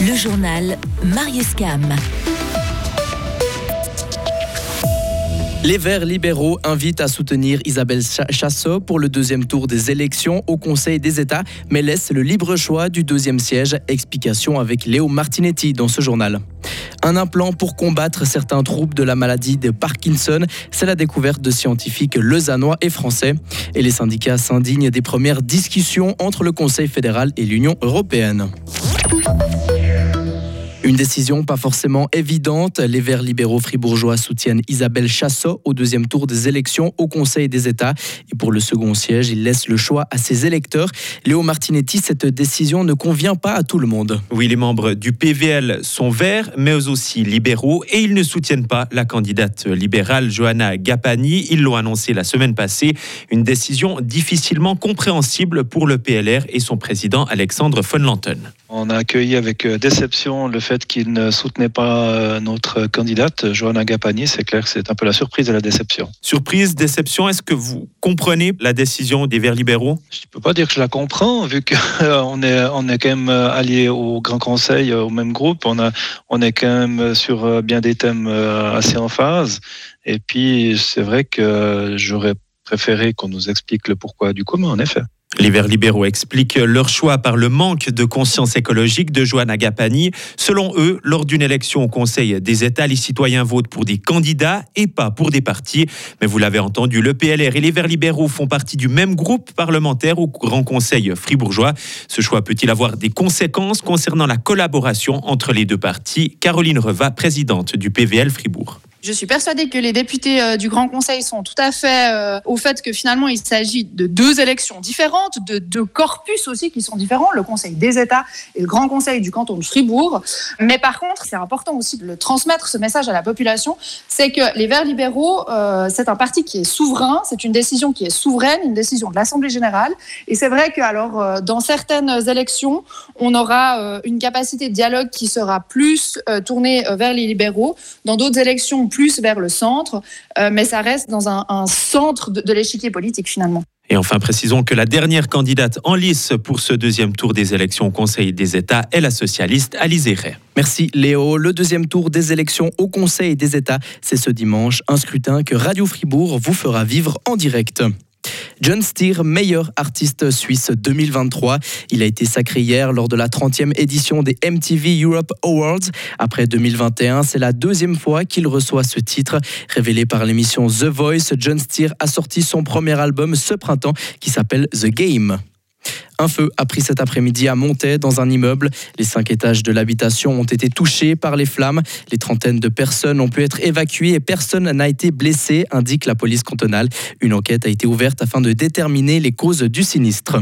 Le journal Marius Cam. Les Verts libéraux invitent à soutenir Isabelle Chassot pour le deuxième tour des élections au Conseil des États, mais laissent le libre choix du deuxième siège. Explication avec Léo Martinetti dans ce journal. Un implant pour combattre certains troubles de la maladie de Parkinson, c'est la découverte de scientifiques lausannois et français. Et les syndicats s'indignent des premières discussions entre le Conseil fédéral et l'Union européenne. Une décision pas forcément évidente. Les Verts libéraux fribourgeois soutiennent Isabelle Chassot au deuxième tour des élections au Conseil des États. Et pour le second siège, ils laissent le choix à ses électeurs. Léo Martinetti, cette décision ne convient pas à tout le monde. Oui, les membres du PVL sont verts, mais aussi libéraux, et ils ne soutiennent pas la candidate libérale Johanna Gapani. Ils l'ont annoncé la semaine passée. Une décision difficilement compréhensible pour le PLR et son président Alexandre von Lanten. On a accueilli avec euh, déception le fait qu'il ne soutenait pas euh, notre candidate, Johanna Gapani. C'est clair que c'est un peu la surprise et la déception. Surprise, déception, est-ce que vous comprenez la décision des Verts libéraux? Je ne peux pas dire que je la comprends, vu qu'on est, on est quand même alliés au Grand Conseil, au même groupe. On, a, on est quand même sur bien des thèmes euh, assez en phase. Et puis, c'est vrai que j'aurais préféré qu'on nous explique le pourquoi du comment, en effet. Les Verts libéraux expliquent leur choix par le manque de conscience écologique de Joanna Gapani. Selon eux, lors d'une élection au Conseil des États, les citoyens votent pour des candidats et pas pour des partis. Mais vous l'avez entendu, le PLR et les Verts libéraux font partie du même groupe parlementaire au Grand Conseil fribourgeois. Ce choix peut-il avoir des conséquences concernant la collaboration entre les deux partis? Caroline Reva, présidente du PVL Fribourg. Je suis persuadée que les députés euh, du Grand Conseil sont tout à fait euh, au fait que finalement il s'agit de deux élections différentes, de deux corpus aussi qui sont différents, le Conseil des États et le Grand Conseil du canton de Fribourg. Mais par contre, c'est important aussi de le transmettre ce message à la population, c'est que les Verts libéraux, euh, c'est un parti qui est souverain, c'est une décision qui est souveraine, une décision de l'Assemblée générale. Et c'est vrai que alors dans certaines élections, on aura une capacité de dialogue qui sera plus tournée vers les libéraux. Dans d'autres élections plus vers le centre, euh, mais ça reste dans un, centre de, de l'échiquier politique finalement. Et enfin, précisons que la dernière candidate en lice pour ce deuxième tour des élections au Conseil des États est la socialiste Alizé Ray. Merci Léo. Le deuxième tour des élections au Conseil des États, c'est ce dimanche. Un scrutin que Radio Fribourg vous fera vivre en direct. John Steer, meilleur artiste suisse 2023. Il a été sacré hier lors de la 30e édition des MTV Europe Awards. Après 2021, c'est la deuxième fois qu'il reçoit ce titre. Révélé par l'émission The Voice, John Steer a sorti son premier album ce printemps qui s'appelle The Game. Un feu a pris cet après-midi à Montaix dans un immeuble. Les cinq étages de l'habitation ont été touchés par les flammes. Les trentaines de personnes ont pu être évacuées et personne n'a été blessé, indique la police cantonale. Une enquête a été ouverte afin de déterminer les causes du sinistre.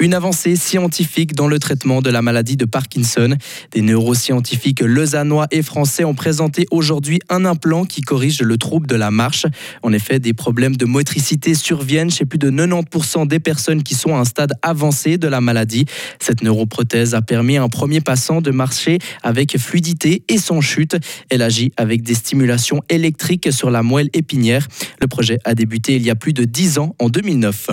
Une avancée scientifique dans le traitement de la maladie de Parkinson. Des neuroscientifiques lausannois et français ont présenté aujourd'hui un implant qui corrige le trouble de la marche. En effet, des problèmes de motricité surviennent chez plus de 90% des personnes qui sont à un stade avancé de la maladie. Cette neuroprothèse a permis à un premier passant de marcher avec fluidité et sans chute. Elle agit avec des stimulations électriques sur la moelle épinière. Le projet a débuté il y a plus de 10 ans, en 2009.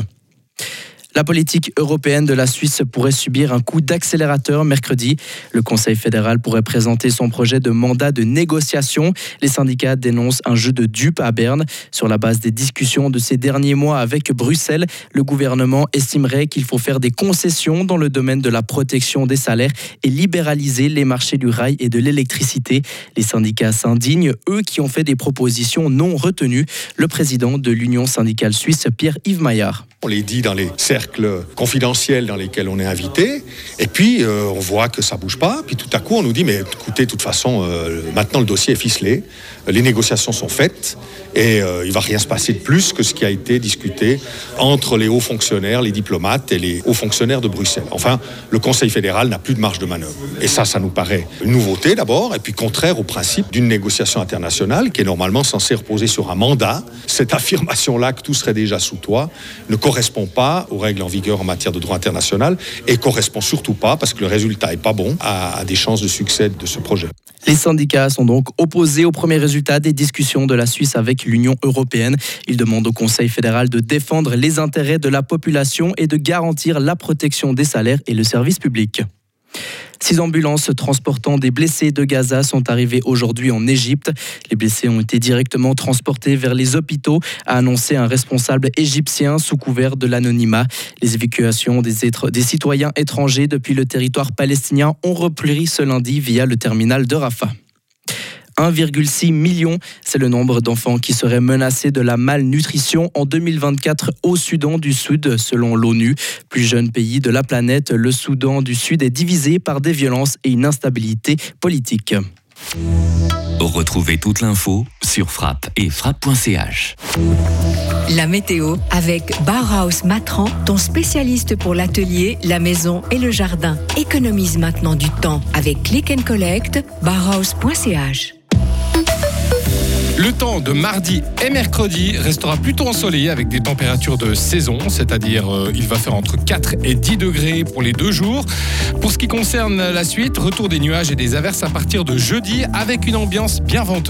La politique européenne de la Suisse pourrait subir un coup d'accélérateur mercredi. Le Conseil fédéral pourrait présenter son projet de mandat de négociation. Les syndicats dénoncent un jeu de dupes à Berne. Sur la base des discussions de ces derniers mois avec Bruxelles, le gouvernement estimerait qu'il faut faire des concessions dans le domaine de la protection des salaires et libéraliser les marchés du rail et de l'électricité. Les syndicats s'indignent, eux qui ont fait des propositions non retenues. Le président de l'Union syndicale suisse, Pierre-Yves Maillard. On les dit dans les cercles confidentiels dans lesquels on est invité, et puis euh, on voit que ça bouge pas, puis tout à coup on nous dit mais écoutez, de toute façon, euh, maintenant le dossier est ficelé, les négociations sont faites, et euh, il va rien se passer de plus que ce qui a été discuté entre les hauts fonctionnaires, les diplomates et les hauts fonctionnaires de Bruxelles. Enfin, le Conseil fédéral n'a plus de marge de manœuvre. Et ça, ça nous paraît une nouveauté d'abord, et puis contraire au principe d'une négociation internationale qui est normalement censée reposer sur un mandat. Cette affirmation-là que tout serait déjà sous toi ne correspond pas aux en vigueur en matière de droit international et correspond surtout pas, parce que le résultat n'est pas bon, à, des chances de succès de ce projet. Les syndicats sont donc opposés au premier résultat des discussions de la Suisse avec l'Union européenne. Ils demandent au Conseil fédéral de défendre les intérêts de la population et de garantir la protection des salaires et le service public. Six ambulances transportant des blessés de Gaza sont arrivées aujourd'hui en Égypte. Les blessés ont été directement transportés vers les hôpitaux, a annoncé un responsable égyptien sous couvert de l'anonymat. Les évacuations des, citoyens étrangers depuis le territoire palestinien ont repris ce lundi via le terminal de Rafah. 1,6 million. C'est le nombre d'enfants qui seraient menacés de la malnutrition en 2024 au Soudan du Sud, selon l'ONU. Plus jeune pays de la planète, le Soudan du Sud est divisé par des violences et une instabilité politique. Retrouvez toute l'info sur frappe et frappe.ch. La météo avec Bauhaus Matran, ton spécialiste pour l'atelier, la maison et le jardin. Économise maintenant du temps avec Click and Collect, bauhaus.ch. Le temps de mardi et mercredi restera plutôt ensoleillé avec des températures de saison, c'est-à-dire euh, il va faire entre 4 et 10 degrés pour les deux jours. Pour ce qui concerne la suite, retour des nuages et des averses à partir de jeudi avec une ambiance bien venteuse.